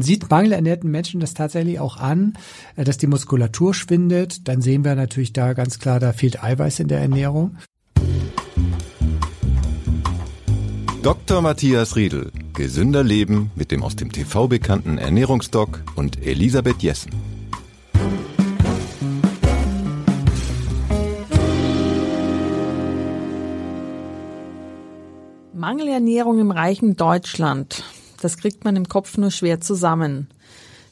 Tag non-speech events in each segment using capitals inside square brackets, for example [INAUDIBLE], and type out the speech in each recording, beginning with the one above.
Man sieht mangelernährten Menschen das tatsächlich auch an, äh, dass die Muskulatur schwindet. Dann sehen wir natürlich da ganz klar, da fehlt Eiweiß in der Ernährung. Dr. Matthias Riedel. Gesünder Leben mit dem aus dem TV bekannten Ernährungsdoc und Elisabeth Jessen. Mangelernährung im reichen Deutschland. Das kriegt man im Kopf nur schwer zusammen.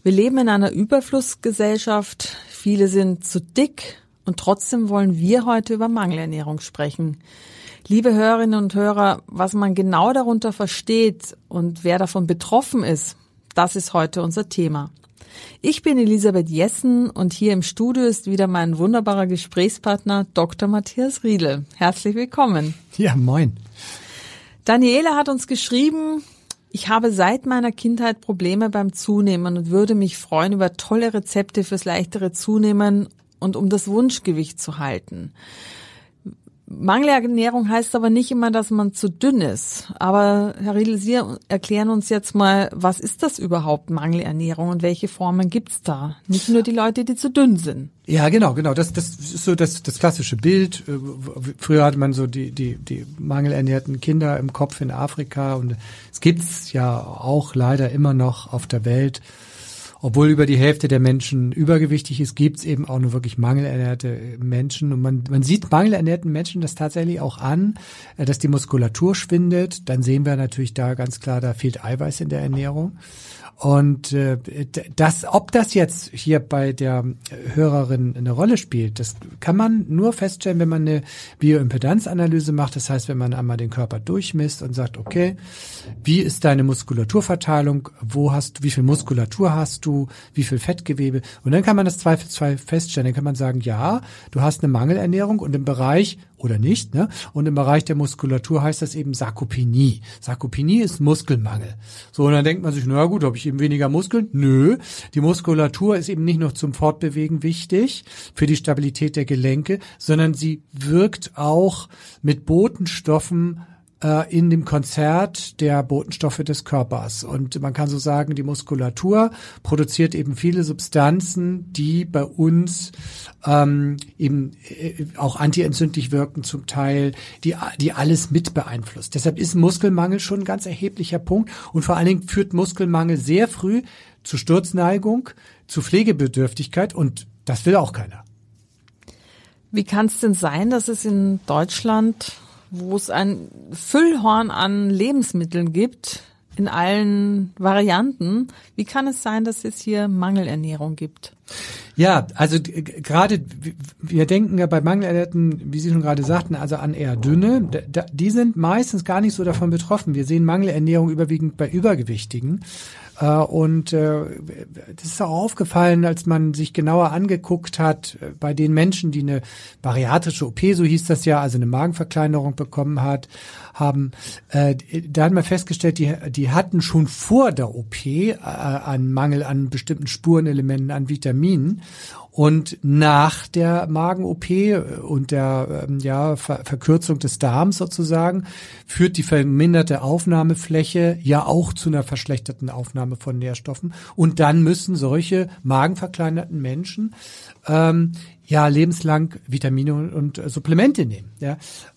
Wir leben in einer Überflussgesellschaft. Viele sind zu dick und trotzdem wollen wir heute über Mangelernährung sprechen. Liebe Hörerinnen und Hörer, was man genau darunter versteht und wer davon betroffen ist, das ist heute unser Thema. Ich bin Elisabeth Jessen und hier im Studio ist wieder mein wunderbarer Gesprächspartner Dr. Matthias Riedel. Herzlich willkommen. Ja, moin. Daniela hat uns geschrieben, ich habe seit meiner Kindheit Probleme beim Zunehmen und würde mich freuen über tolle Rezepte fürs leichtere Zunehmen und um das Wunschgewicht zu halten. Mangelernährung heißt aber nicht immer, dass man zu dünn ist. Aber Herr Riedel, Sie erklären uns jetzt mal, was ist das überhaupt, Mangelernährung und welche Formen gibt's da? Nicht nur die Leute, die zu dünn sind. Ja, genau, genau. Das, das ist so das, das klassische Bild. Äh, früher hatte man so die, die, die mangelernährten Kinder im Kopf in Afrika und es gibt's ja auch leider immer noch auf der Welt obwohl über die Hälfte der Menschen übergewichtig ist, gibt es eben auch nur wirklich mangelernährte Menschen. Und man, man sieht mangelernährten Menschen das tatsächlich auch an, äh, dass die Muskulatur schwindet. Dann sehen wir natürlich da ganz klar, da fehlt Eiweiß in der Ernährung. Und äh, das, ob das jetzt hier bei der Hörerin eine Rolle spielt, das kann man nur feststellen, wenn man eine Bioimpedanzanalyse macht. Das heißt, wenn man einmal den Körper durchmisst und sagt, okay, wie ist deine Muskulaturverteilung? Wo hast du, wie viel Muskulatur hast du? Wie viel Fettgewebe? Und dann kann man das zweifelsfrei feststellen. Dann kann man sagen, ja, du hast eine Mangelernährung und im Bereich oder nicht. Ne? Und im Bereich der Muskulatur heißt das eben Sarkopenie. Sarkopenie ist Muskelmangel. So, und dann denkt man sich, na gut, habe ich eben weniger Muskeln? Nö, die Muskulatur ist eben nicht nur zum Fortbewegen wichtig, für die Stabilität der Gelenke, sondern sie wirkt auch mit Botenstoffen äh, in dem Konzert der Botenstoffe des Körpers. Und man kann so sagen, die Muskulatur produziert eben viele Substanzen, die bei uns ähm, eben äh, auch antientzündlich wirken zum Teil, die, die alles mit beeinflusst. Deshalb ist Muskelmangel schon ein ganz erheblicher Punkt und vor allen Dingen führt Muskelmangel sehr früh zu Sturzneigung, zu Pflegebedürftigkeit und das will auch keiner. Wie kann es denn sein, dass es in Deutschland wo es ein Füllhorn an Lebensmitteln gibt, in allen Varianten. Wie kann es sein, dass es hier Mangelernährung gibt? Ja, also gerade wir denken ja bei Mangelernährten, wie Sie schon gerade sagten, also an eher dünne. Die sind meistens gar nicht so davon betroffen. Wir sehen Mangelernährung überwiegend bei Übergewichtigen. Äh, und äh, das ist auch aufgefallen, als man sich genauer angeguckt hat, äh, bei den Menschen, die eine bariatrische OP, so hieß das ja, also eine Magenverkleinerung bekommen hat, haben, da hat man festgestellt, die, die hatten schon vor der OP einen Mangel an bestimmten Spurenelementen, an Vitaminen. Und nach der Magen-OP und der ähm, ja, Ver Verkürzung des Darms sozusagen führt die verminderte Aufnahmefläche ja auch zu einer verschlechterten Aufnahme von Nährstoffen. Und dann müssen solche magenverkleinerten Menschen ähm, ja lebenslang Vitamine und Supplemente nehmen. Ja,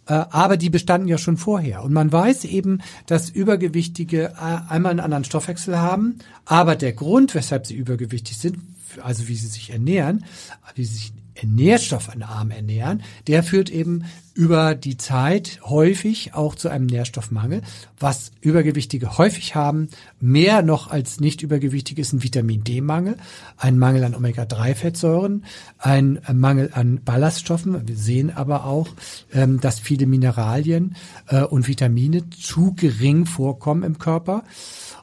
äh, aber die bestanden ja schon vorher und man weiß eben, dass Übergewichtige äh, einmal einen anderen Stoffwechsel haben, aber der Grund, weshalb sie übergewichtig sind, also wie sie sich ernähren, wie sie sich nährstoffarm ernähren, der führt eben über die Zeit häufig auch zu einem Nährstoffmangel. Was Übergewichtige häufig haben, mehr noch als nicht übergewichtige, ist ein Vitamin D-Mangel, ein Mangel an Omega-3-Fettsäuren, ein Mangel an Ballaststoffen. Wir sehen aber auch, ähm, dass viele Mineralien äh, und Vitamine zu gering vorkommen im Körper.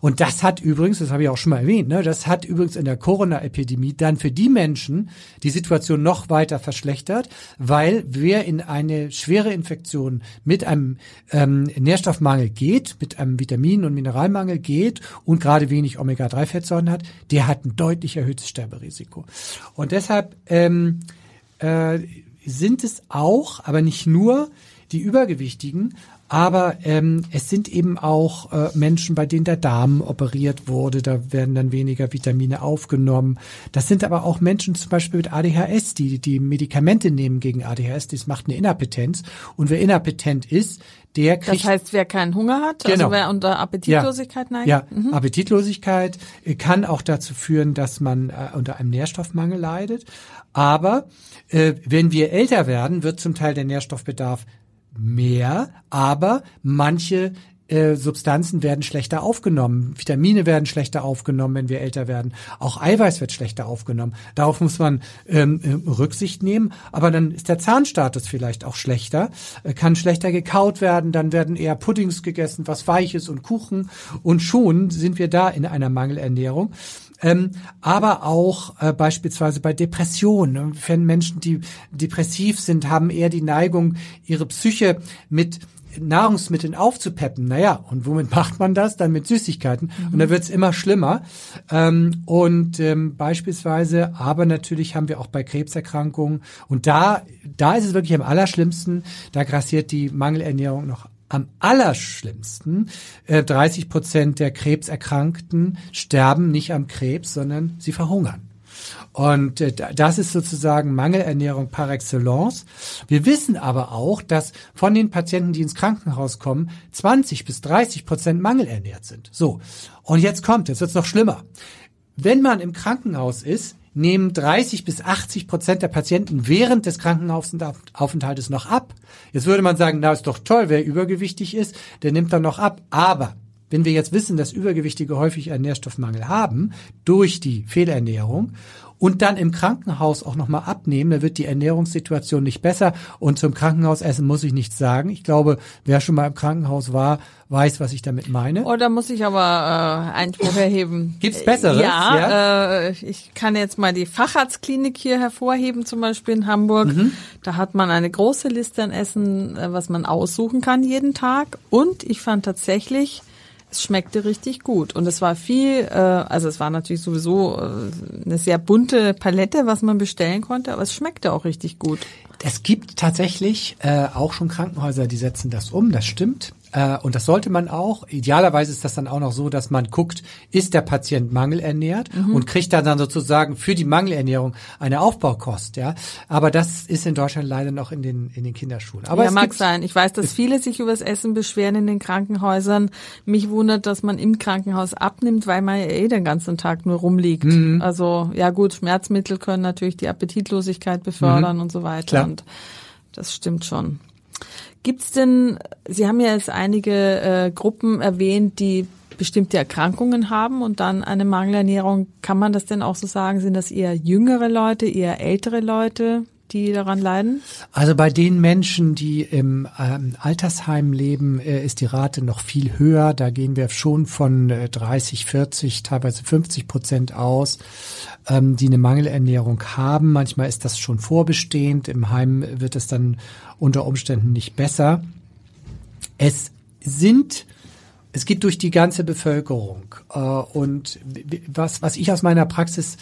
Und das hat übrigens, das habe ich auch schon mal erwähnt, ne, das hat übrigens in der Corona-Epidemie dann für die Menschen die Situation noch weiter verschlechtert, weil wer in eine schwere Infektion mit einem ähm, Nährstoffmangel geht, mit einem Vitamin- und Mineralmangel geht und gerade wenig Omega-3-Fettsäuren hat, der hat ein deutlich erhöhtes Sterberisiko. Und deshalb ähm, äh, sind es auch, aber nicht nur die Übergewichtigen, Aber ähm, es sind eben auch äh, Menschen, bei denen der Darm operiert wurde, da werden dann weniger Vitamine aufgenommen. Das sind aber auch Menschen zum Beispiel mit ADHS, die die Medikamente nehmen gegen ADHS, das macht eine Inappetenz. Und wer inappetent ist, der kriegt. Das heißt, wer keinen Hunger hat, also Genau. also wer unter Appetitlosigkeit neigt. Ja, Appetitlosigkeit äh, kann auch dazu führen, dass man äh, unter einem Nährstoffmangel leidet. Aber äh, wenn wir älter werden, wird zum Teil der Nährstoffbedarf mehr, aber manche äh, Substanzen werden schlechter aufgenommen. Vitamine werden schlechter aufgenommen, wenn wir älter werden. Auch Eiweiß wird schlechter aufgenommen. Darauf muss man ähm, äh, Rücksicht nehmen. Aber dann ist der Zahnstatus vielleicht auch schlechter, äh, kann schlechter gekaut werden. Dann werden eher Puddings gegessen, was Weiches und Kuchen. Und schon sind wir da in einer Mangelernährung. Ähm, aber auch äh, beispielsweise bei Depressionen. Wenn Menschen, die depressiv sind, haben eher die Neigung, ihre Psyche mit Nahrungsmitteln aufzupeppen. Naja, und womit [LAUGHS] macht man das? Dann mit Süßigkeiten. Und da wird's immer schlimmer. Ähm, und ähm, beispielsweise, aber natürlich haben wir auch bei Krebserkrankungen, und da, da ist es wirklich am allerschlimmsten, da grassiert die Mangelernährung noch am allerschlimmsten. Äh, 30 Prozent der Krebserkrankten sterben nicht am Krebs, sondern sie verhungern. Und äh, das ist sozusagen Mangelernährung par excellence. Wir wissen aber auch, dass von den Patienten, die ins Krankenhaus kommen, 20 bis 30 Prozent mangelernährt sind. So. Und jetzt kommt, jetzt wird's noch schlimmer. Wenn man im Krankenhaus ist, nehmen 30 bis 80 Prozent der Patienten während des Krankenhausaufenthaltes noch ab. Jetzt würde man sagen, na ist doch toll, wer übergewichtig ist, der nimmt dann noch ab. Aber wenn wir jetzt wissen, dass Übergewichtige häufig einen Nährstoffmangel haben durch die Fehlernährung und dann im Krankenhaus auch nochmal abnehmen, dann wird die Ernährungssituation nicht besser. Und zum Krankenhausessen muss ich nichts sagen. Ich glaube, wer schon mal im Krankenhaus war, weiß, was ich damit meine. Oh, da muss ich aber äh, Einspruch erheben. Gibt's Besseres? Ja, Ja? Äh, ich kann jetzt mal die Facharztklinik hier hervorheben, zum Beispiel in Hamburg. Mhm. Da hat man eine große Liste an Essen, äh, was man aussuchen kann jeden Tag. Und ich fand tatsächlich, es schmeckte richtig gut. Und es war viel, äh, also es war natürlich sowieso äh, eine sehr bunte Palette, was man bestellen konnte, aber es schmeckte auch richtig gut. Es gibt tatsächlich äh, auch schon Krankenhäuser, die setzen das um, das stimmt. Äh, und das sollte man auch. Idealerweise ist das dann auch noch so, dass man guckt, ist der Patient mangelernährt und kriegt dann, dann sozusagen für die Mangelernährung eine Aufbaukost. Ja, aber das ist in Deutschland leider noch in den in den Kinderschuhen. Aber ja, es mag gibt, sein. Ich weiß, dass viele sich übers Essen beschweren in den Krankenhäusern. Mich wundert, dass man im Krankenhaus abnimmt, weil man ja eh den ganzen Tag nur rumliegt. Mhm. Also ja gut, Schmerzmittel können natürlich die Appetitlosigkeit befördern und so weiter. Mhm. Klar. Und das stimmt schon. Gibt's denn, Sie haben ja jetzt einige äh, Gruppen erwähnt, die bestimmte Erkrankungen haben und dann eine Mangelernährung. Kann man das denn auch so sagen? Sind das eher jüngere Leute, eher ältere Leute, die daran leiden? Also bei den Menschen, die im ähm, Altersheim leben, äh, ist die Rate noch viel höher. Da gehen wir schon von äh, 30, 40, teilweise 50 Prozent aus, ähm, die eine Mangelernährung haben. Manchmal ist das schon vorbestehend. Im Heim wird es dann unter Umständen nicht besser. Es sind es geht durch die ganze Bevölkerung. Äh, und was, was ich aus meiner Praxis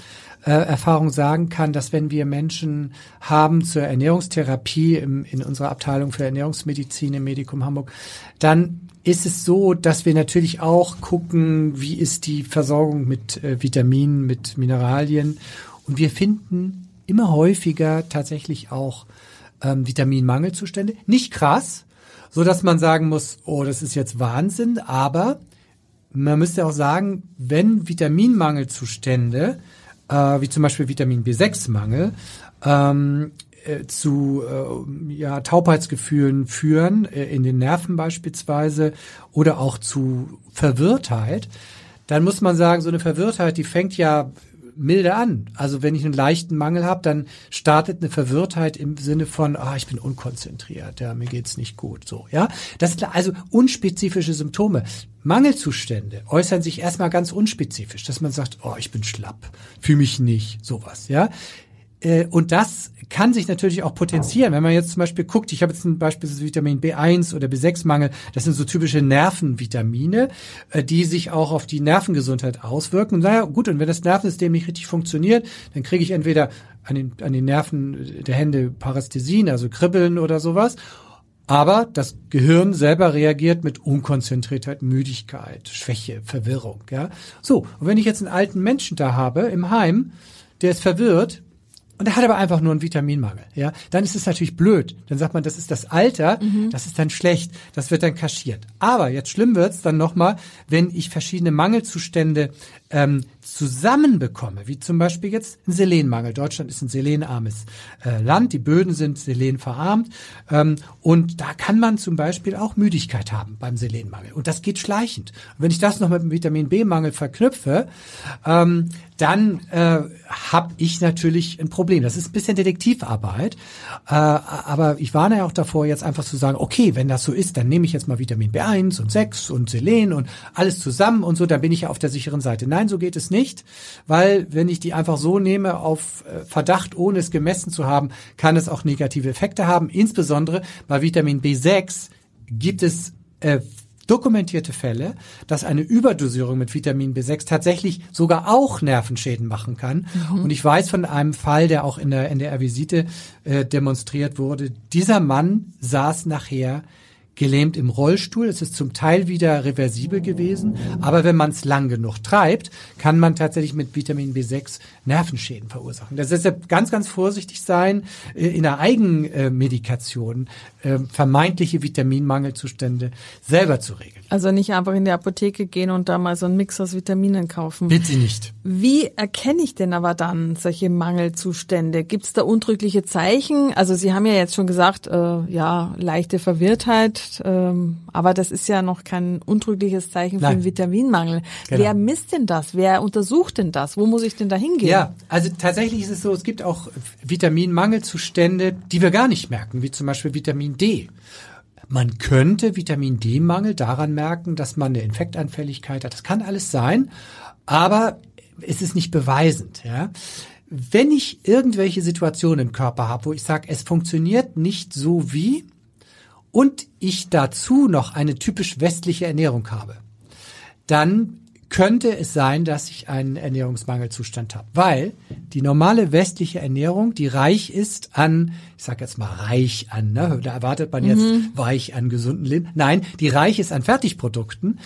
äh, sagen kann, dass wenn wir Menschen haben zur Ernährungstherapie im, in unserer Abteilung für Ernährungsmedizin im Medikum Hamburg, dann ist es so, dass wir natürlich auch gucken, wie ist die Versorgung mit äh, Vitaminen, mit Mineralien. Und wir finden immer häufiger tatsächlich auch ähm, Vitaminmangelzustände. Nicht krass, so dass man sagen muss, oh, das ist jetzt Wahnsinn, aber man müsste auch sagen, wenn Vitaminmangelzustände, äh, wie zum Beispiel Vitamin B6-Mangel, ähm, äh, zu äh, ja, Taubheitsgefühlen führen, äh, in den Nerven beispielsweise, oder auch zu Verwirrtheit, dann muss man sagen, so eine Verwirrtheit, die fängt ja milde an. Also wenn ich einen leichten Mangel habe, dann startet eine Verwirrtheit im Sinne von, ah, ich bin unkonzentriert, ja, mir geht's nicht gut, so, ja. Das sind also unspezifische Symptome. Mangelzustände äußern sich erstmal ganz unspezifisch, dass man sagt, oh, ich bin schlapp, fühle mich nicht, sowas, ja. Äh, Und das kann sich natürlich auch potenzieren. Wenn man jetzt zum Beispiel guckt, ich habe jetzt ein Beispiel das Vitamin B1 oder B6-Mangel, das sind so typische Nervenvitamine, äh, die sich auch auf die Nervengesundheit auswirken. Und naja, gut, und wenn das Nervensystem nicht richtig funktioniert, dann kriege ich entweder an den, an den Nerven der Hände Parästhesien, also Kribbeln oder sowas, Aber das Gehirn selber reagiert mit Unkonzentriertheit, Müdigkeit, Schwäche, Verwirrung. Ja, so. Und wenn ich jetzt einen alten Menschen da habe im Heim, der ist verwirrt, und er hat aber einfach nur einen Vitaminmangel, ja, dann ist es natürlich blöd. Dann sagt man, das ist das Alter, mhm. das ist dann schlecht, das wird dann kaschiert. Aber jetzt schlimm wird's dann nochmal, wenn ich verschiedene Mangelzustände ähm, zusammenbekomme, wie zum Beispiel jetzt ein Selenmangel. Deutschland ist ein selenarmes äh, Land, die Böden sind selenverarmt ähm, und da kann man zum Beispiel auch Müdigkeit haben beim Selenmangel und das geht schleichend. Und wenn ich das noch mit dem Vitamin B-Mangel verknüpfe, ähm, dann äh, habe ich natürlich ein Problem. Das ist ein bisschen Detektivarbeit, äh, aber ich warne ja auch davor, jetzt einfach zu sagen, okay, wenn das so ist, dann nehme ich jetzt mal Vitamin B1 und 6 und Selen und alles zusammen und so, dann bin ich ja auf der sicheren Seite. Nein, so geht es nicht, weil wenn ich die einfach so nehme auf äh, Verdacht, ohne es gemessen zu haben, kann es auch negative Effekte haben. Insbesondere bei Vitamin B6 gibt es äh, dokumentierte Fälle, dass eine Überdosierung mit Vitamin B6 tatsächlich sogar auch Nervenschäden machen kann. Mhm. Und ich weiß von einem Fall, der auch in der NDR-Visite äh, demonstriert wurde. Dieser Mann saß nachher gelähmt im Rollstuhl. Es ist zum Teil wieder reversibel gewesen, aber wenn man es lang genug treibt, kann man tatsächlich mit Vitamin B6 Nervenschäden verursachen. Das deshalb ganz, ganz vorsichtig sein äh, in der Eigenmedikation äh, vermeintliche Vitaminmangelzustände selber zu regeln. Also nicht einfach in die Apotheke gehen und da mal so einen Mix aus Vitaminen kaufen. Bitte nicht. Wie erkenne ich denn aber dann solche Mangelzustände? Gibt es da untrügliche Zeichen? Also Sie haben ja jetzt schon gesagt, äh, ja, leichte Verwirrtheit, ähm, aber das ist ja noch kein untrügliches Zeichen Nein. für einen Vitaminmangel. Genau. Wer misst denn das? Wer untersucht denn das? Wo muss ich denn da hingehen? Ja, also tatsächlich ist es so, es gibt auch Vitaminmangelzustände, die wir gar nicht merken, wie zum Beispiel Vitamin D. Man könnte Vitamin D-Mangel daran merken, dass man eine Infektanfälligkeit hat. Das kann alles sein, aber es ist nicht beweisend. Ja? Wenn ich irgendwelche Situationen im Körper habe, wo ich sage, es funktioniert nicht so wie, und ich dazu noch eine typisch westliche Ernährung habe, dann könnte es sein, dass ich einen Ernährungsmangelzustand habe, weil die normale westliche Ernährung, die reich ist an, ich sage jetzt mal reich an, ne? da erwartet man jetzt mhm. weich an gesunden Leben. Nein, die reich ist an Fertigprodukten.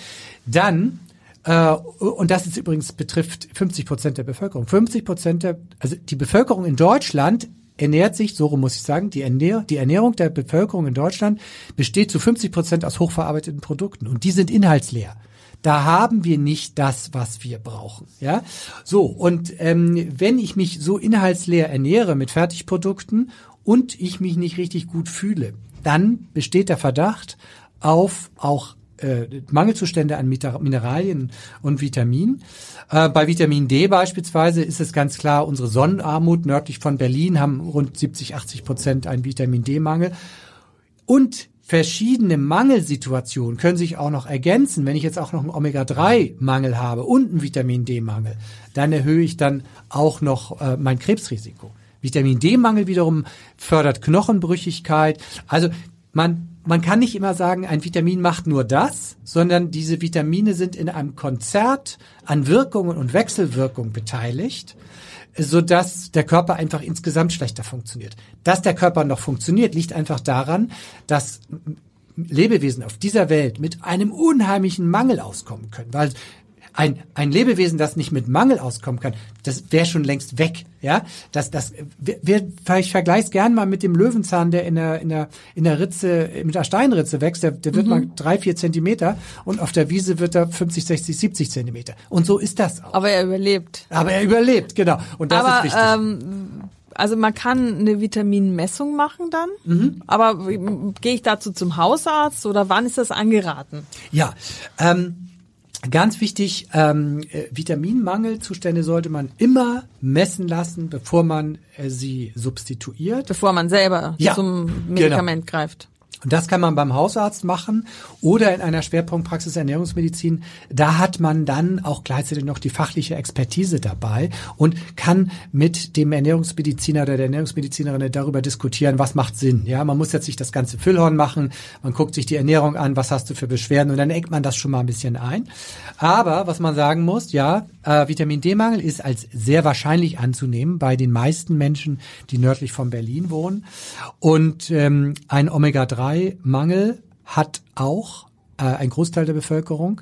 Dann äh, und das ist übrigens betrifft 50 Prozent der Bevölkerung. 50 Prozent der, also die Bevölkerung in Deutschland ernährt sich, so muss ich sagen, die, Ernähr die Ernährung der Bevölkerung in Deutschland besteht zu 50 Prozent aus hochverarbeiteten Produkten und die sind inhaltsleer. Da haben wir nicht das, was wir brauchen. Ja, so und ähm, wenn ich mich so inhaltsleer ernähre mit Fertigprodukten und ich mich nicht richtig gut fühle, dann besteht der Verdacht auf auch äh, Mangelzustände an Mineralien und Vitaminen. Äh, bei Vitamin D beispielsweise ist es ganz klar, unsere Sonnenarmut nördlich von Berlin haben rund 70, 80 Prozent einen Vitamin D-Mangel. Und verschiedene Mangelsituationen können sich auch noch ergänzen. Wenn ich jetzt auch noch einen Omega-3-Mangel habe und einen Vitamin D-Mangel, dann erhöhe ich dann auch noch äh, mein Krebsrisiko. Vitamin D-Mangel wiederum fördert Knochenbrüchigkeit. Also man man kann nicht immer sagen, ein Vitamin macht nur das, sondern diese Vitamine sind in einem Konzert an Wirkungen und Wechselwirkungen beteiligt, so dass der Körper einfach insgesamt schlechter funktioniert. Dass der Körper noch funktioniert, liegt einfach daran, dass Lebewesen auf dieser Welt mit einem unheimlichen Mangel auskommen können, weil ein, ein Lebewesen, das nicht mit Mangel auskommen kann, das wäre schon längst weg. Ja, das, das, wir, ich vergleiche gern mal mit dem Löwenzahn, der in der, in der, in der Ritze, mit der Steinritze wächst. Der, der wird mhm. mal drei, vier Zentimeter und auf der Wiese wird er 50, 60, 70 Zentimeter. Und so ist das auch. Aber er überlebt. Aber er überlebt, genau. Und das Aber, ist wichtig. Ähm also man kann eine Vitaminmessung machen dann, mhm. aber gehe ich dazu zum Hausarzt oder wann ist das angeraten? Ja, ähm, Ganz wichtig, ähm, äh, Vitaminmangelzustände sollte man immer messen lassen, bevor man äh, sie substituiert. Bevor man selber ja, zum Medikament genau. greift. Und das kann man beim Hausarzt machen oder in einer Schwerpunktpraxis Ernährungsmedizin. Da hat man dann auch gleichzeitig noch die fachliche Expertise dabei und kann mit dem Ernährungsmediziner oder der Ernährungsmedizinerin darüber diskutieren, was macht Sinn. Ja, man muss jetzt nicht das ganze Füllhorn machen. Man guckt sich die Ernährung an, was hast du für Beschwerden und dann engt man das schon mal ein bisschen ein. Aber was man sagen muss, ja, äh, Vitamin D-Mangel ist als sehr wahrscheinlich anzunehmen bei den meisten Menschen, die nördlich von Berlin wohnen. Und ähm, ein Omega-3 Omega-3-Mangel hat auch äh, ein Großteil der Bevölkerung.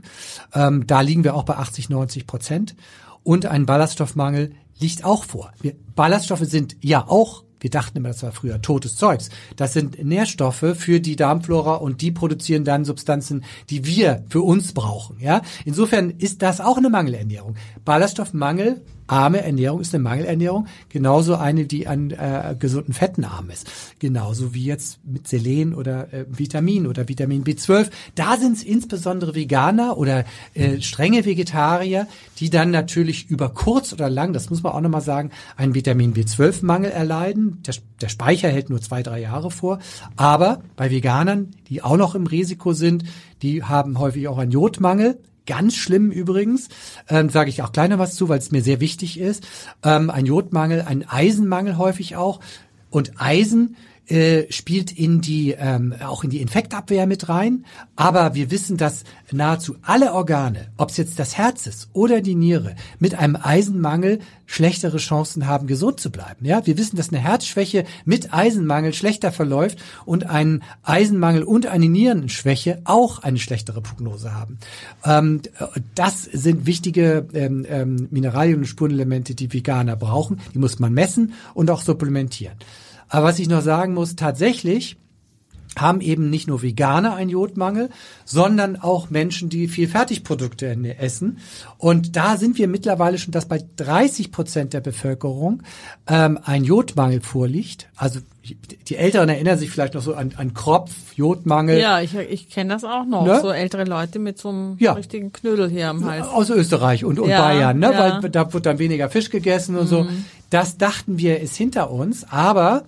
Ähm, da liegen wir auch bei 80, 90 Prozent. Und ein Ballaststoffmangel liegt auch vor. Wir, Ballaststoffe sind ja auch wir dachten immer, das war früher totes Zeugs. Das sind Nährstoffe für die Darmflora und die produzieren dann Substanzen, die wir für uns brauchen. Ja, insofern ist das auch eine Mangelernährung. Ballaststoffmangel arme Ernährung ist eine Mangelernährung, genauso eine, die an äh, gesunden Fetten arm ist. Genauso wie jetzt mit Selen oder äh, Vitamin oder Vitamin B12. Da sind es insbesondere Veganer oder äh, strenge Vegetarier, die dann natürlich über kurz oder lang, das muss man auch nochmal sagen, einen Vitamin B12-Mangel erleiden. Der, der Speicher hält nur zwei, drei Jahre vor. Aber bei Veganern, die auch noch im Risiko sind, die haben häufig auch einen Jodmangel ganz schlimm übrigens, ähm, sage ich auch kleiner was zu, weil es mir sehr wichtig ist. Ähm, ein Jodmangel, ein Eisenmangel häufig auch. Und Eisen äh, spielt in die ähm, auch in die Infektabwehr mit rein. Aber wir wissen, dass nahezu alle Organe, ob es jetzt das Herz ist oder die Niere, mit einem Eisenmangel schlechtere Chancen haben, gesund zu bleiben. Ja, wir wissen, dass eine Herzschwäche mit Eisenmangel schlechter verläuft und ein Eisenmangel und eine Nierenschwäche auch eine schlechtere Prognose haben. Ähm, das sind wichtige ähm, ähm, Mineralien und Spurenelemente, die Veganer brauchen. Die muss man messen und auch supplementieren. Aber was ich noch sagen muss, tatsächlich haben eben nicht nur Veganer einen Jodmangel, sondern auch Menschen, die viel Fertigprodukte essen. Und da sind wir mittlerweile schon, dass bei 30 Prozent der Bevölkerung ähm, ein Jodmangel vorliegt. Also die Älteren erinnern sich vielleicht noch so an, an Kropf, Jodmangel. Ja, ich, ich kenne das auch noch. Ne? So ältere Leute mit so einem ja. richtigen Knödel hier am Hals. Aus Österreich und, und ja, Bayern, ne? Ja. weil da wird dann weniger Fisch gegessen und mhm. so. Das dachten wir ist hinter uns, aber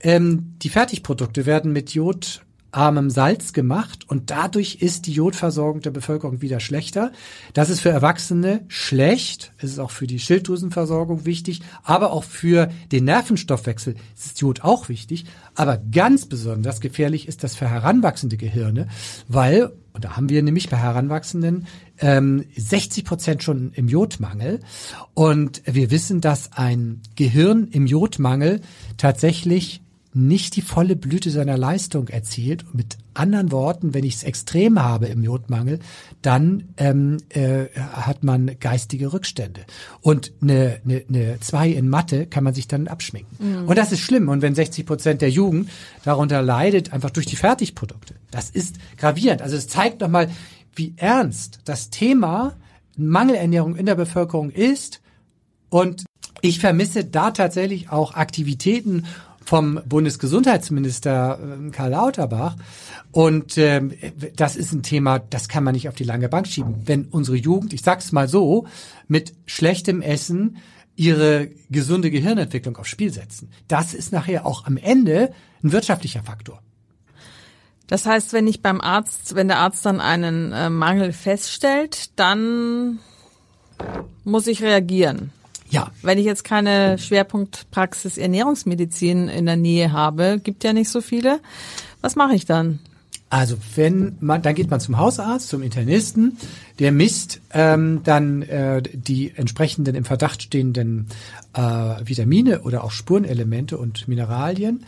ähm, die Fertigprodukte werden mit Jod armem Salz gemacht und dadurch ist die Jodversorgung der Bevölkerung wieder schlechter. Das ist für Erwachsene schlecht. Es ist auch für die Schilddrüsenversorgung wichtig, aber auch für den Nervenstoffwechsel ist Jod auch wichtig. Aber ganz besonders gefährlich ist das für heranwachsende Gehirne, weil, und da haben wir nämlich bei Heranwachsenden ähm, 60 Prozent schon im Jodmangel. Und wir wissen, dass ein Gehirn im Jodmangel tatsächlich nicht die volle Blüte seiner Leistung erzielt. Mit anderen Worten, wenn ich es extrem habe im Jodmangel, dann ähm, äh, hat man geistige Rückstände. Und eine, eine, eine zwei in Mathe kann man sich dann abschminken. Mhm. Und das ist schlimm. Und wenn 60 Prozent der Jugend darunter leidet, einfach durch die Fertigprodukte, das ist gravierend. Also es zeigt nochmal, wie ernst das Thema Mangelernährung in der Bevölkerung ist. Und ich vermisse da tatsächlich auch Aktivitäten vom Bundesgesundheitsminister äh, Karl Lauterbach. Und ähm, das ist ein Thema, das kann man nicht auf die lange Bank schieben. Wenn unsere Jugend, ich sag's mal so, mit schlechtem Essen ihre gesunde Gehirnentwicklung aufs Spiel setzen, das ist nachher auch am Ende ein wirtschaftlicher Faktor. Das heißt, wenn ich beim Arzt, wenn der Arzt dann einen äh, Mangel feststellt, dann muss ich reagieren. Ja. Wenn ich jetzt keine Schwerpunktpraxis Ernährungsmedizin in der Nähe habe, gibt ja nicht so viele. Was mache ich dann? Also wenn man, dann geht man zum Hausarzt, zum Internisten, der misst ähm, dann äh, die entsprechenden im Verdacht stehenden äh, Vitamine oder auch Spurenelemente und Mineralien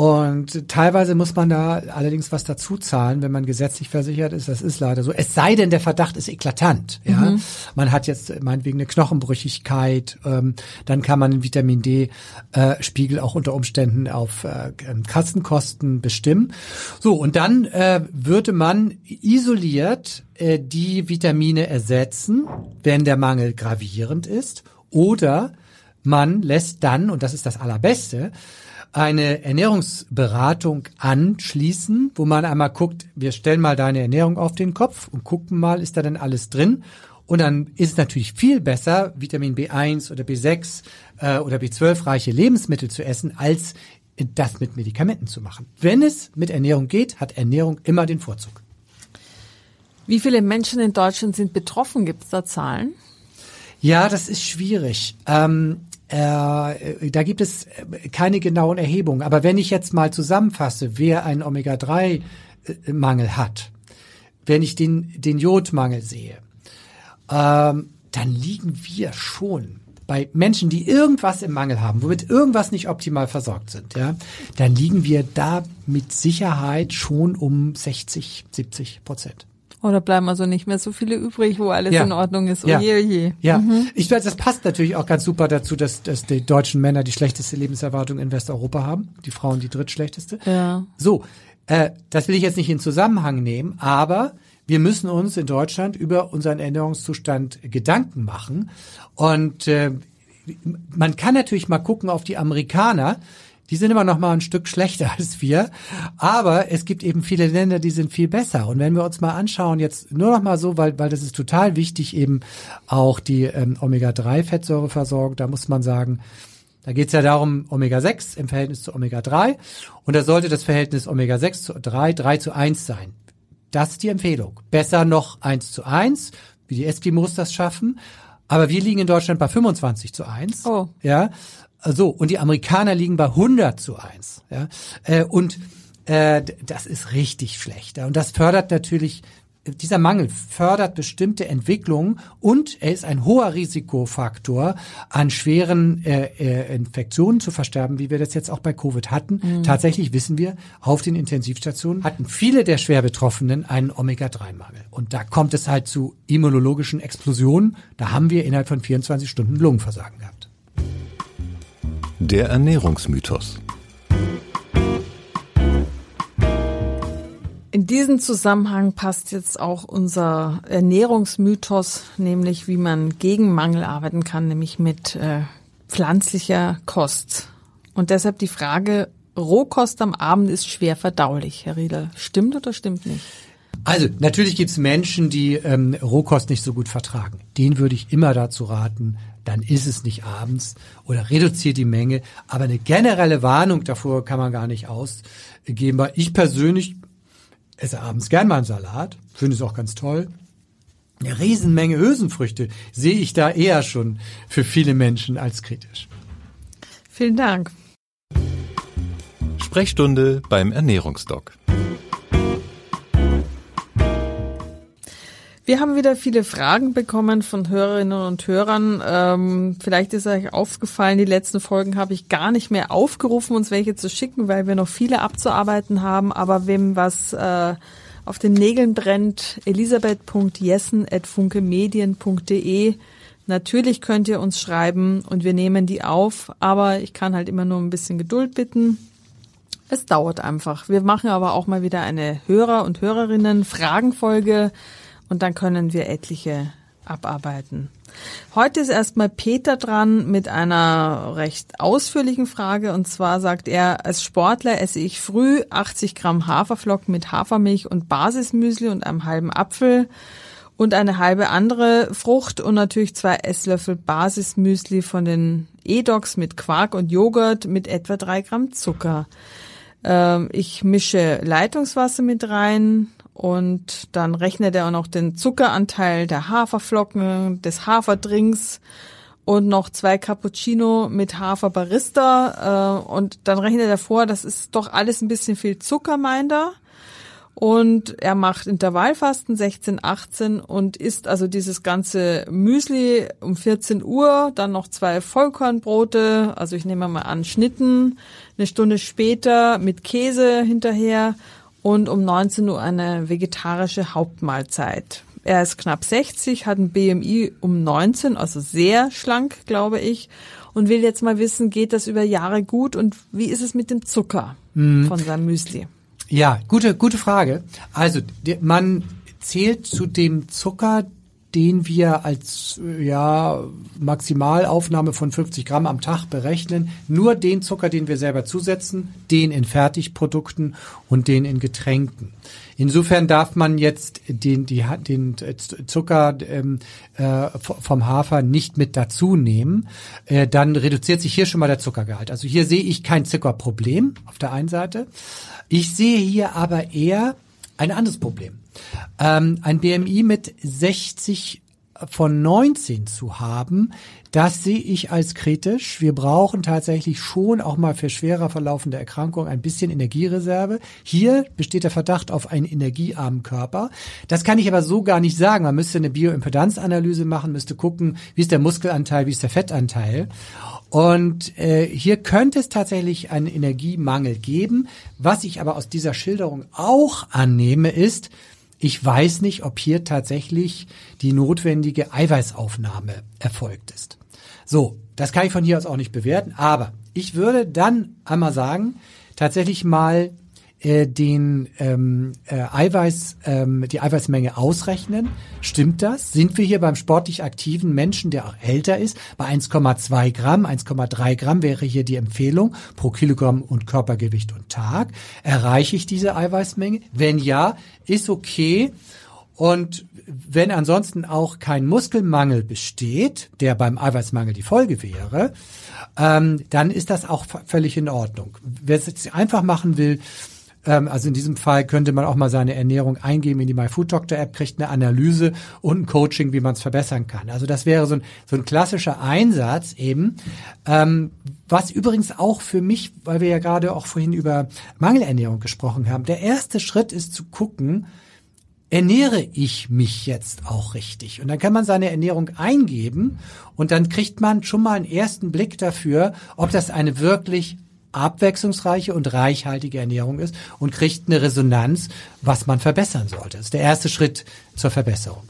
und teilweise muss man da allerdings was dazu zahlen, wenn man gesetzlich versichert ist. Das ist leider so. Es sei denn, der Verdacht ist eklatant. Ja, mhm. man hat jetzt meinetwegen eine Knochenbrüchigkeit. Ähm, dann kann man den Vitamin D-Spiegel äh, auch unter Umständen auf äh, Kassenkosten bestimmen. So und dann äh, würde man isoliert äh, die Vitamine ersetzen, wenn der Mangel gravierend ist, oder man lässt dann, und das ist das Allerbeste, eine Ernährungsberatung anschließen, wo man einmal guckt, wir stellen mal deine Ernährung auf den Kopf und gucken mal, ist da denn alles drin? Und dann ist es natürlich viel besser, Vitamin B1 oder B6 äh, oder B12 reiche Lebensmittel zu essen, als das mit Medikamenten zu machen. Wenn es mit Ernährung geht, hat Ernährung immer den Vorzug. Wie viele Menschen in Deutschland sind betroffen? Gibt es da Zahlen? Ja, das ist schwierig. Ähm, äh, da gibt es keine genauen Erhebungen. Aber wenn ich jetzt mal zusammenfasse, wer einen Omega-3-Mangel hat, wenn ich den, den Jodmangel sehe, ähm, dann liegen wir schon bei Menschen, die irgendwas im Mangel haben, womit irgendwas nicht optimal versorgt sind, ja, dann liegen wir da mit Sicherheit schon um 60, 70 Prozent. Oder bleiben also nicht mehr so viele übrig, wo alles Ja. in Ordnung ist. Ja. Oje, oje. Ja, ich weiß, das passt natürlich auch ganz super dazu, dass, dass die deutschen Männer die schlechteste Lebenserwartung in Westeuropa haben, die Frauen die drittschlechteste. Ja. So, äh, das will ich jetzt nicht in Zusammenhang nehmen, aber wir müssen uns in Deutschland über unseren Ernährungszustand Gedanken machen. Und äh, man kann natürlich mal gucken auf die Amerikaner. Die sind immer noch mal ein Stück schlechter [LAUGHS] als wir, aber es gibt eben viele Länder, die sind viel besser. Und wenn wir uns mal anschauen, jetzt nur noch mal so, weil weil das ist total wichtig, eben auch die ähm, Omega-3-Fettsäureversorgung. Da muss man sagen, da geht es ja darum, Omega-6 im Verhältnis zu Omega-3. Und da sollte das Verhältnis Omega-6 zu 3, 3 zu 1 sein. Das ist die Empfehlung. Besser noch 1 zu 1, wie die Eskimos das schaffen. Aber wir liegen in Deutschland bei 25 zu 1. Oh. Ja. So, und die Amerikaner liegen bei 100 zu 1. Ja. Äh, und äh, das ist richtig schlecht. Und das fördert natürlich dieser Mangel fördert bestimmte Entwicklungen und er ist ein hoher Risikofaktor, an schweren äh, äh, Infektionen zu versterben, wie wir das jetzt auch bei Covid hatten. Tatsächlich wissen wir, auf den Intensivstationen hatten viele der schwer Betroffenen einen Omega-3-Mangel. Und da kommt es halt zu immunologischen Explosionen. Da haben wir innerhalb von 24 Stunden Lungenversagen gehabt. Der Ernährungsmythos. In diesem Zusammenhang passt jetzt auch unser Ernährungsmythos, nämlich wie man gegen Mangel arbeiten kann, nämlich mit äh, pflanzlicher Kost. Und deshalb die Frage, Rohkost am Abend ist schwer verdaulich, Herr Riedel. Stimmt oder stimmt nicht? Also natürlich gibt es Menschen, die ähm, Rohkost nicht so gut vertragen. Den würde ich immer dazu raten, dann ist es nicht abends oder reduziert die Menge. Aber eine generelle Warnung davor kann man gar nicht ausgeben. Weil ich persönlich esse abends gern mal einen Salat, finde es auch ganz toll. Eine Riesenmenge Hülsenfrüchte sehe ich da eher schon für viele Menschen als kritisch. Vielen Dank. Sprechstunde beim Ernährungsdoc. Wir haben wieder viele Fragen bekommen von Hörerinnen und Hörern. Ähm, vielleicht ist euch aufgefallen, die letzten Folgen habe ich gar nicht mehr aufgerufen, uns welche zu schicken, weil wir noch viele abzuarbeiten haben. Aber wem was äh, auf den Nägeln brennt, elisabeth.jessen.funkemedien.de. Natürlich könnt ihr uns schreiben und wir nehmen die auf, aber ich kann halt immer nur ein bisschen Geduld bitten. Es dauert einfach. Wir machen aber auch mal wieder eine Hörer- und Hörerinnen-Fragenfolge und dann können wir etliche abarbeiten. Heute ist erstmal Peter dran mit einer recht ausführlichen Frage und zwar sagt er, als Sportler esse ich früh 80 Gramm Haferflocken mit Hafermilch und Basismüsli und einem halben Apfel und eine halbe andere Frucht und natürlich zwei Esslöffel Basismüsli von den Edox mit Quark und Joghurt mit etwa drei Gramm Zucker. Ähm, ich mische Leitungswasser mit rein und dann rechnet er auch noch den Zuckeranteil der Haferflocken, des Haferdrinks und noch zwei Cappuccino mit Hafer Barista äh, und dann rechnet er vor, das ist doch alles ein bisschen viel Zucker, meint er. Und er macht Intervallfasten 16, 18 und isst also dieses ganze Müsli um 14 Uhr, dann noch zwei Vollkornbrote, also ich nehme mal an Schnitten, eine Stunde später mit Käse hinterher und um 19 Uhr eine vegetarische Hauptmahlzeit. Er ist knapp 60, hat ein BMI um 19, also sehr schlank, glaube ich, und will jetzt mal wissen, geht das über Jahre gut und wie ist es mit dem Zucker von seinem Müsli? Ja, gute, gute Frage. Also man zählt zu dem Zucker, den wir als äh, ja Maximalaufnahme von 50 Gramm am Tag berechnen, nur den Zucker, den wir selber zusetzen, den in Fertigprodukten und den in Getränken. Insofern darf man jetzt den, die, den Zucker ähm, äh, vom Hafer nicht mit dazu nehmen. Äh, dann reduziert sich hier schon mal der Zuckergehalt. Also hier sehe ich kein Zuckerproblem auf der einen Seite. Ich sehe hier aber eher ein anderes Problem. Ähm, ein BMI mit 60 von 19 zu haben, das sehe ich als kritisch. Wir brauchen tatsächlich schon auch mal für schwerer verlaufende Erkrankungen ein bisschen Energiereserve. Hier besteht der Verdacht auf einen energiearmen Körper. Das kann ich aber so gar nicht sagen. Man müsste eine Bioimpedanzanalyse machen, müsste gucken, wie ist der Muskelanteil, wie ist der Fettanteil. Und äh, hier könnte es tatsächlich einen Energiemangel geben. Was ich aber aus dieser Schilderung auch annehme, ist, ich weiß nicht, ob hier tatsächlich die notwendige Eiweißaufnahme erfolgt ist. So, das kann ich von hier aus auch nicht bewerten, aber ich würde dann einmal sagen, tatsächlich mal äh, den ähm, äh, Eiweiß, ähm, die Eiweißmenge ausrechnen. Stimmt das? Sind wir hier beim sportlich aktiven Menschen, der auch älter ist, bei 1,2 Gramm, 1,3 Gramm wäre hier die Empfehlung pro Kilogramm und Körpergewicht und Tag. Erreiche ich diese Eiweißmenge? Wenn ja, ist okay. Und wenn ansonsten auch kein Muskelmangel besteht, der beim Eiweißmangel die Folge wäre, ähm, dann ist das auch völlig in Ordnung. Wer es jetzt einfach machen will, ähm, also in diesem Fall könnte man auch mal seine Ernährung eingeben in die MyFoodDoctor-App, kriegt eine Analyse und ein Coaching, wie man es verbessern kann. Also das wäre so ein, so ein klassischer Einsatz eben. Ähm, was übrigens auch für mich, weil wir ja gerade auch vorhin über Mangelernährung gesprochen haben, der erste Schritt ist zu gucken, ernähre ich mich jetzt auch richtig? Und dann kann man seine Ernährung eingeben und dann kriegt man schon mal einen ersten Blick dafür, ob das eine wirklich abwechslungsreiche und reichhaltige Ernährung ist und kriegt eine Resonanz, was man verbessern sollte. Das ist der erste Schritt zur Verbesserung.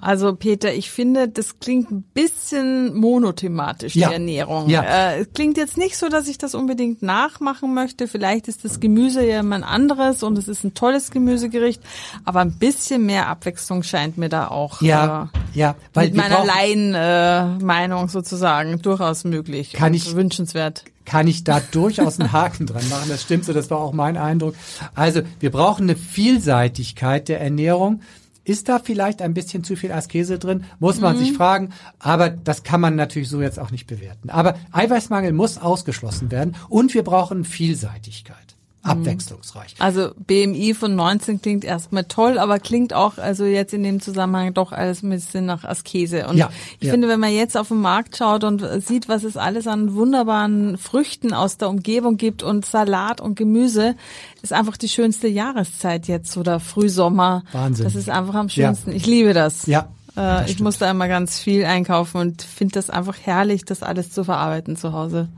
Also Peter, ich finde, das klingt ein bisschen monothematisch, die ja. Ernährung. Ja. Äh, es klingt jetzt nicht so, dass ich das unbedingt nachmachen möchte. Vielleicht ist das Gemüse ja immer ein anderes und es ist ein tolles Gemüsegericht, aber ein bisschen mehr Abwechslung scheint mir da auch ja, äh, ja, weil mit meiner Laien-Meinung äh, sozusagen durchaus möglich kann ich, wünschenswert kann ich da durchaus einen Haken dran machen. Das stimmt so, das war auch mein Eindruck. Also wir brauchen eine Vielseitigkeit der Ernährung. Ist da vielleicht ein bisschen zu viel Askese drin? Muss man mhm. sich fragen. Aber das kann man natürlich so jetzt auch nicht bewerten. Aber Eiweißmangel muss ausgeschlossen werden und wir brauchen Vielseitigkeit. Mhm. Abwechslungsreich. Also BMI von 19 klingt erstmal toll, aber klingt auch also jetzt in dem Zusammenhang doch alles ein bisschen nach Askese. Und ja, ich ja. finde, wenn man jetzt auf den Markt schaut und sieht, was es alles an wunderbaren Früchten aus der Umgebung gibt und Salat und Gemüse, ist einfach die schönste Jahreszeit jetzt oder Frühsommer. Wahnsinn. Das ist einfach am schönsten. Ja. Ich liebe das. Ja. Äh, ich muss da immer ganz viel einkaufen und finde das einfach herrlich, das alles zu verarbeiten zu Hause.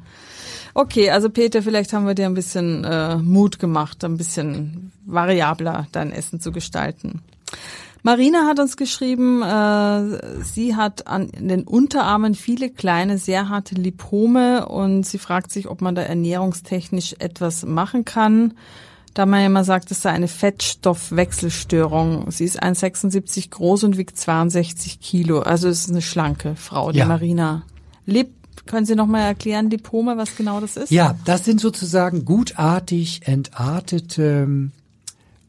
Okay, also Peter, vielleicht haben wir dir ein bisschen äh, Mut gemacht, ein bisschen variabler dein Essen zu gestalten. Marina hat uns geschrieben, äh, sie hat an den Unterarmen viele kleine, sehr harte Lipome und sie fragt sich, ob man da ernährungstechnisch etwas machen kann. Da man ja immer sagt, es sei eine Fettstoffwechselstörung. Sie ist 1,76 groß und wiegt 62 Kilo. Also es ist eine schlanke Frau, die Ja. Marina. Lebt können Sie noch mal erklären, Lipome, was genau das ist? Ja, das sind sozusagen gutartig entartete ähm,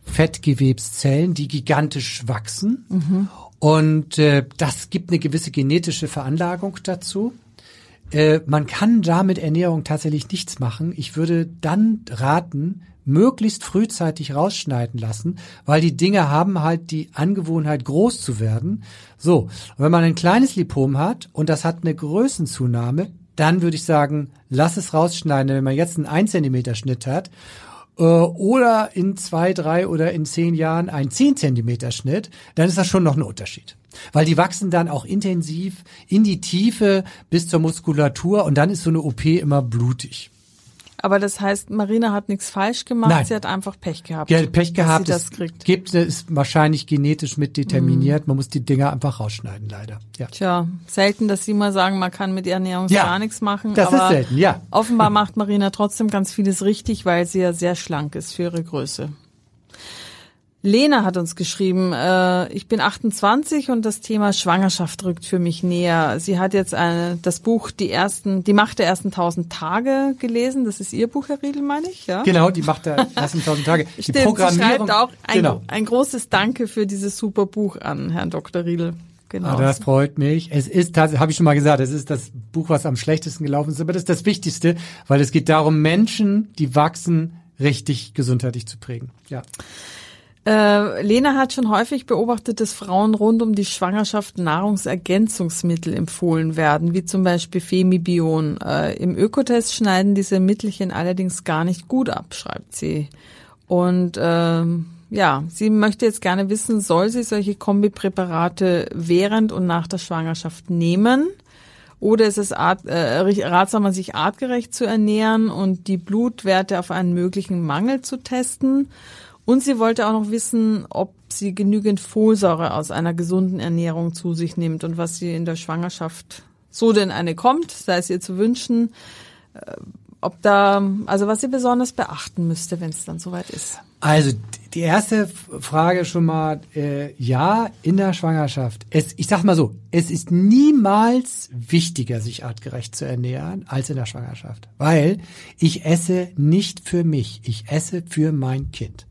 Fettgewebszellen, die gigantisch wachsen. Und äh, das gibt eine gewisse genetische Veranlagung dazu. Äh, man kann da mit Ernährung tatsächlich nichts machen. Ich würde dann raten, möglichst frühzeitig rausschneiden lassen, weil die Dinge haben halt die Angewohnheit, groß zu werden. So, wenn man ein kleines Lipom hat und das hat eine Größenzunahme, dann würde ich sagen, lass es rausschneiden. Wenn man jetzt einen 1 Zentimeter Schnitt hat äh, oder in zwei, drei oder in zehn Jahren einen 10 Zentimeter Schnitt, dann ist das schon noch ein Unterschied. Weil die wachsen dann auch intensiv in die Tiefe bis zur Muskulatur und dann ist so eine OP immer blutig. Aber das heißt, Marina hat nichts falsch gemacht, Nein. sie hat einfach Pech gehabt. Ja, Pech dass gehabt. Sie das kriegt. gibt, ist wahrscheinlich genetisch mit determiniert. Man muss die Dinger einfach rausschneiden, leider. Ja. Tja, selten, dass Sie mal sagen, man kann mit Ernährung Ja, gar nichts machen. das ist aber selten, ja. Offenbar macht Marina trotzdem ganz vieles richtig, weil sie ja sehr schlank ist für ihre Größe. Lena hat uns geschrieben, äh, ich bin 28 und das Thema Schwangerschaft rückt für mich näher. Sie hat jetzt eine, das Buch Die ersten, die Macht der ersten 1000 Tage gelesen. Das ist ihr Buch, Herr Riedel, meine ich, ja? Genau, die macht der ersten tausend Tage. Die Stimmt, sie Programmierung. schreibt auch ein, genau. ein großes Danke für dieses super Buch an Herrn Dr. Riedel. Genau. Ah, das freut mich. Es ist tatsächlich, habe ich schon mal gesagt, es ist das Buch, was am schlechtesten gelaufen ist, aber das ist das Wichtigste, weil es geht darum, Menschen, die wachsen, richtig gesundheitlich zu prägen. Ja. Äh, Lena hat schon häufig beobachtet, dass Frauen rund um die Schwangerschaft Nahrungsergänzungsmittel empfohlen werden, wie zum Beispiel Femibion. Äh, Im Ökotest schneiden diese Mittelchen allerdings gar nicht gut ab, schreibt sie. Und ähm, ja, sie möchte jetzt gerne wissen, soll sie solche Kombipräparate während und nach der Schwangerschaft nehmen? Oder ist es art, äh, ratsamer, sich artgerecht zu ernähren und die Blutwerte auf einen möglichen Mangel zu testen? Und sie wollte auch noch wissen, ob sie genügend Folsäure aus einer gesunden Ernährung zu sich nimmt und was sie in der Schwangerschaft so denn eine kommt, sei es ihr zu wünschen, äh, ob da, also was sie besonders beachten müsste, wenn es dann soweit ist. Also die erste Frage schon mal, äh, ja, in der Schwangerschaft. Es, ich sag mal so, es ist niemals wichtiger, sich artgerecht zu ernähren, als in der Schwangerschaft. Weil ich esse nicht für mich, ich esse für mein Kind.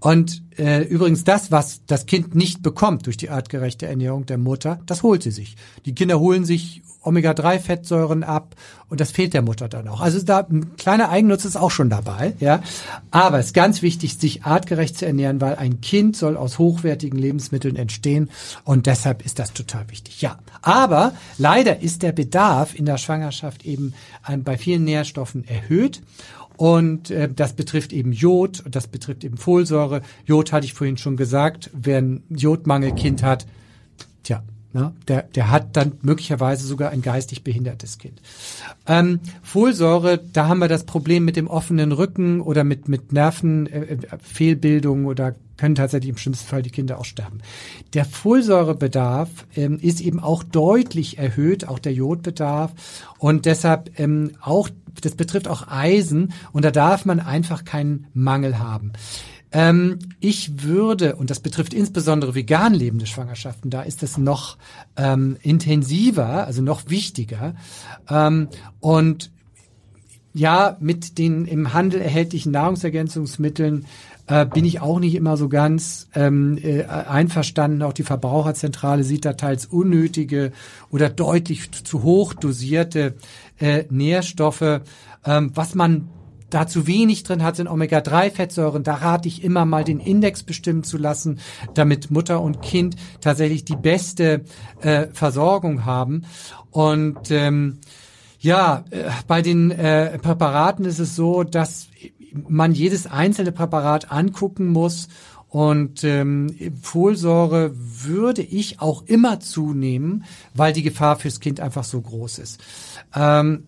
Und äh, übrigens das, was das Kind nicht bekommt durch die artgerechte Ernährung der Mutter, das holt sie sich. Die Kinder holen sich Omega-3-Fettsäuren ab und das fehlt der Mutter dann auch. Also da ein kleiner Eigennutz ist auch schon dabei, ja. Aber es ist ganz wichtig, sich artgerecht zu ernähren, weil ein Kind soll aus hochwertigen Lebensmitteln entstehen und deshalb ist das total wichtig. Ja, aber leider ist der Bedarf in der Schwangerschaft eben bei vielen Nährstoffen erhöht und äh, das betrifft eben Jod, das betrifft eben Folsäure. Jod hatte ich vorhin schon gesagt. Wer ein Jodmangelkind hat, tja, ne, der, der hat dann möglicherweise sogar ein geistig behindertes Kind. Ähm, Folsäure, da haben wir das Problem mit dem offenen Rücken oder mit, mit Nervenfehlbildung äh, oder können tatsächlich im schlimmsten Fall die Kinder auch sterben. Der Folsäurebedarf ähm, ist eben auch deutlich erhöht, auch der Jodbedarf und deshalb ähm, auch das betrifft auch Eisen und da darf man einfach keinen Mangel haben. Ähm, ich würde, und das betrifft insbesondere vegan lebende Schwangerschaften, da ist es noch ähm, intensiver, also noch wichtiger. Ähm, und ja, mit den im Handel erhältlichen Nahrungsergänzungsmitteln äh, bin ich auch nicht immer so ganz ähm, äh, einverstanden. Auch die Verbraucherzentrale sieht da teils unnötige oder deutlich zu hoch dosierte äh, Nährstoffe. Ähm, was man da zu wenig drin hat, sind Omega-3-Fettsäuren. Da rate ich immer mal den Index bestimmen zu lassen, damit Mutter und Kind tatsächlich die beste äh, Versorgung haben. Und ähm, ja, äh, bei den äh, Präparaten ist es so, dass man jedes einzelne Präparat angucken muss und ähm, Folsäure würde ich auch immer zunehmen, weil die Gefahr fürs Kind einfach so groß ist. Ähm,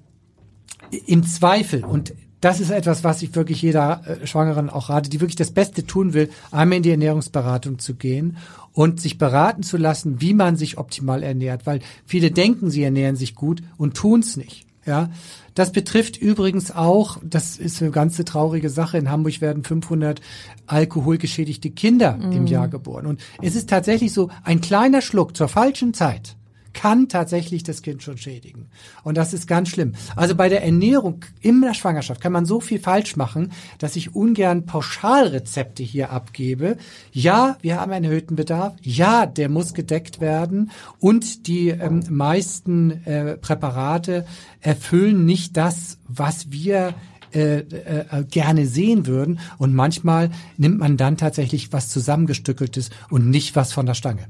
Im Zweifel, und das ist etwas, was ich wirklich jeder äh, Schwangeren auch rate, die wirklich das Beste tun will, einmal in die Ernährungsberatung zu gehen und sich beraten zu lassen, wie man sich optimal ernährt, weil viele denken, sie ernähren sich gut und tun's nicht. Ja, das betrifft übrigens auch, das ist eine ganze traurige Sache. In Hamburg werden 500 alkoholgeschädigte Kinder mm. im Jahr geboren. Und es ist tatsächlich so, ein kleiner Schluck zur falschen Zeit kann tatsächlich das Kind schon schädigen. Und das ist ganz schlimm. Also bei der Ernährung in der Schwangerschaft kann man so viel falsch machen, dass ich ungern Pauschalrezepte hier abgebe. Ja, wir haben einen erhöhten Bedarf. Ja, der muss gedeckt werden. Und die ähm, meisten äh, Präparate erfüllen nicht das, was wir äh, äh, gerne sehen würden. Und manchmal nimmt man dann tatsächlich was zusammengestückeltes und nicht was von der Stange.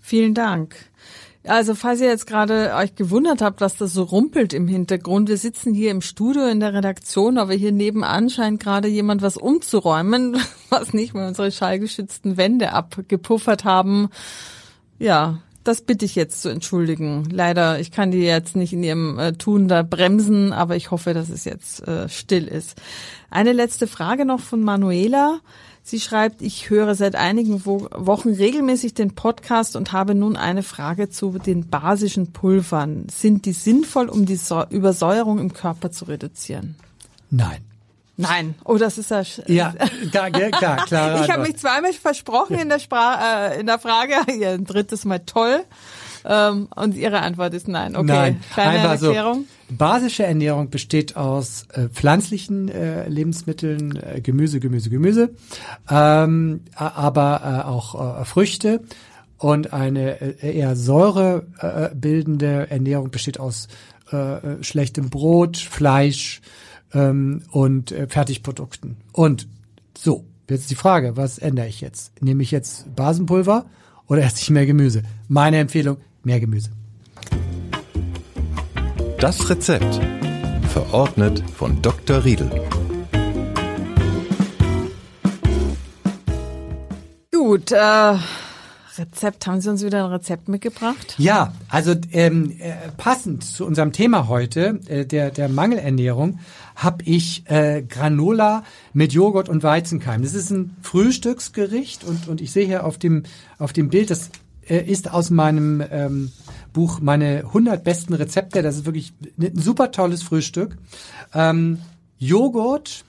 Vielen Dank. Also falls ihr jetzt gerade euch gewundert habt, was das so rumpelt im Hintergrund, wir sitzen hier im Studio in der Redaktion, aber hier nebenan scheint gerade jemand was umzuräumen, [LAUGHS] was nicht mehr unsere schallgeschützten Wände abgepuffert haben. Ja, das bitte ich jetzt zu entschuldigen. Leider, ich kann die jetzt nicht in ihrem äh, Tun da bremsen, aber ich hoffe, dass es jetzt äh, still ist. Eine letzte Frage noch von Manuela. Sie schreibt, ich höre seit einigen Wochen regelmäßig den Podcast und habe nun eine Frage zu den basischen Pulvern. Sind die sinnvoll, um die Übersäuerung im Körper zu reduzieren? Nein. Nein, oh, das ist ja. Ja, klar, klar, [LAUGHS] klar. ich habe mich zweimal versprochen in der, Spra äh, in der Frage, ja, ein drittes Mal toll. Ähm, und Ihre Antwort ist nein. Okay, nein, kleine Erklärung. So, basische Ernährung besteht aus äh, pflanzlichen äh, Lebensmitteln, äh, Gemüse, Gemüse, Gemüse, ähm, aber äh, auch äh, Früchte. Und eine äh, eher säurebildende Ernährung besteht aus schlechtem Brot, Fleisch ähm, und Fertigprodukten. Und so, Jetzt die Frage, was ändere ich jetzt? Nehme ich jetzt Basenpulver oder esse ich mehr Gemüse? Meine Empfehlung, mehr Gemüse. Das Rezept. Verordnet von Dr. Riedel. Gut, äh, Rezept, haben Sie uns wieder ein Rezept mitgebracht? Ja, also ähm, äh, passend zu unserem Thema heute, äh, der, der Mangelernährung, habe ich äh, Granola mit Joghurt und Weizenkeim. Das ist ein Frühstücksgericht und, und ich sehe hier auf dem, auf dem Bild, das äh, ist aus meinem ähm, Buch meine 100 besten Rezepte. Das ist wirklich ein super tolles Frühstück. Ähm, Joghurt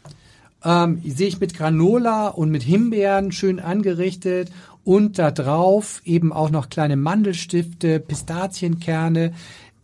ähm, sehe ich mit Granola und mit Himbeeren schön angerichtet und da drauf eben auch noch kleine Mandelstifte, Pistazienkerne.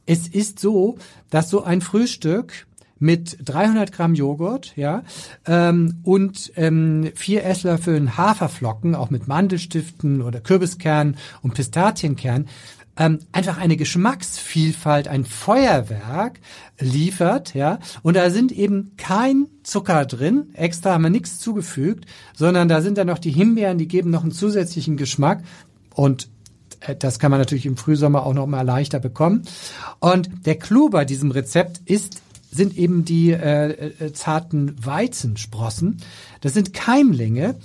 Es ist so, dass so ein Frühstück mit 300 Gramm Joghurt, ja, ähm, und ähm, vier Esslöffeln Haferflocken, auch mit Mandelstiften oder Kürbiskernen und Pistazienkernen, ähm, einfach eine Geschmacksvielfalt, ein Feuerwerk liefert, ja. Und da sind eben kein Zucker drin, extra haben wir nichts zugefügt, sondern da sind dann noch die Himbeeren, die geben noch einen zusätzlichen Geschmack und äh, das kann man natürlich im Frühsommer auch noch mal leichter bekommen. Und der Clou bei diesem Rezept ist sind eben die äh, äh, zarten Weizensprossen. Das sind Keimlinge,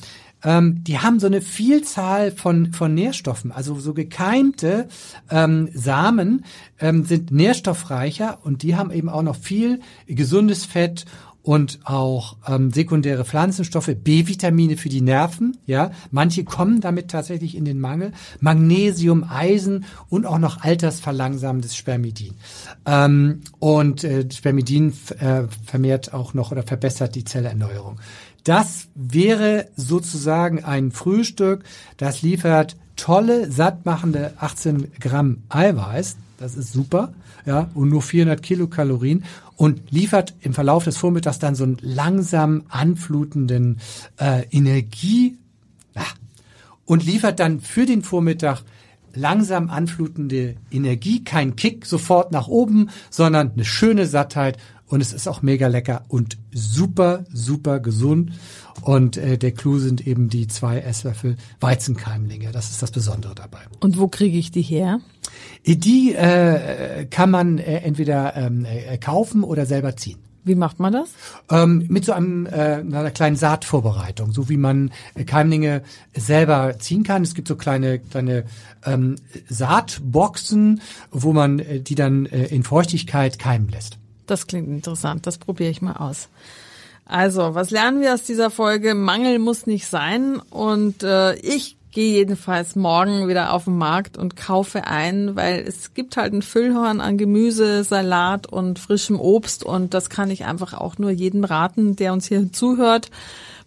ähm, die haben so eine Vielzahl von, von Nährstoffen. Also so gekeimte ähm, Samen ähm, sind nährstoffreicher und die haben eben auch noch viel gesundes Fett und auch ähm, sekundäre Pflanzenstoffe, B-Vitamine für die Nerven. Ja, manche kommen damit tatsächlich in den Mangel. Magnesium, Eisen und auch noch altersverlangsamendes Spermidin. Ähm, und äh, Spermidin äh, vermehrt auch noch oder verbessert die Zellerneuerung. Das wäre sozusagen ein Frühstück, das liefert tolle, sattmachende 18 Gramm Eiweiß. Das ist super, ja, und nur 400 Kilokalorien und liefert im Verlauf des Vormittags dann so einen langsam anflutenden äh, Energie ja, und liefert dann für den Vormittag langsam anflutende Energie, kein Kick sofort nach oben, sondern eine schöne Sattheit und es ist auch mega lecker und super, super gesund. Und äh, der Clou sind eben die zwei Esslöffel Weizenkeimlinge. Das ist das Besondere dabei. Und wo kriege ich die her? Die äh, kann man äh, entweder ähm, äh, kaufen oder selber ziehen. Wie macht man das? Ähm, mit so einem, äh, einer kleinen Saatvorbereitung, so wie man äh, Keimlinge selber ziehen kann. Es gibt so kleine, kleine ähm, Saatboxen, wo man äh, die dann äh, in Feuchtigkeit keimen lässt. Das klingt interessant, das probiere ich mal aus. Also, was lernen wir aus dieser Folge? Mangel muss nicht sein und äh, ich gehe jedenfalls morgen wieder auf den Markt und kaufe ein, weil es gibt halt ein Füllhorn an Gemüse, Salat und frischem Obst und das kann ich einfach auch nur jedem raten, der uns hier zuhört.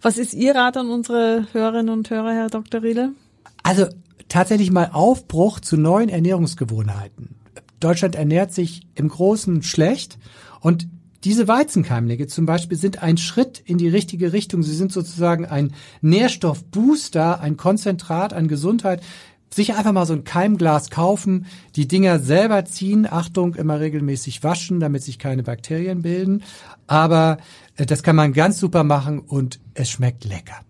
Was ist Ihr Rat an unsere Hörerinnen und Hörer, Herr Dr. Riedel? Also tatsächlich mal Aufbruch zu neuen Ernährungsgewohnheiten. Deutschland ernährt sich im Großen schlecht und diese Weizenkeimlinge zum Beispiel sind ein Schritt in die richtige Richtung. Sie sind sozusagen ein Nährstoffbooster, ein Konzentrat an Gesundheit. Sich einfach mal so ein Keimglas kaufen, die Dinger selber ziehen, Achtung, immer regelmäßig waschen, damit sich keine Bakterien bilden. Aber äh, das kann man ganz super machen und es schmeckt lecker.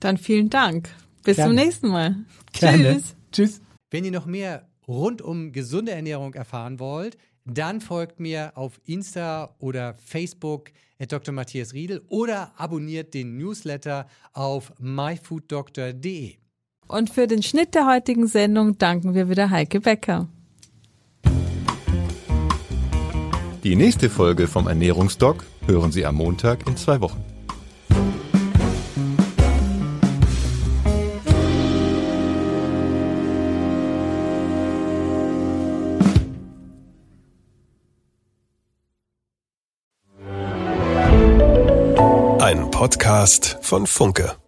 Dann vielen Dank. Bis Gerne. zum nächsten Mal. Gerne. Tschüss. Tschüss. Wenn ihr noch mehr rund um gesunde Ernährung erfahren wollt, dann folgt mir auf Insta oder Facebook at Dr. Matthias Riedel oder abonniert den Newsletter auf myfooddoctor.de. Und für den Schnitt der heutigen Sendung danken wir wieder Heike Becker. Die nächste Folge vom Ernährungsdoc hören Sie am Montag in zwei Wochen. Podcast von Funke.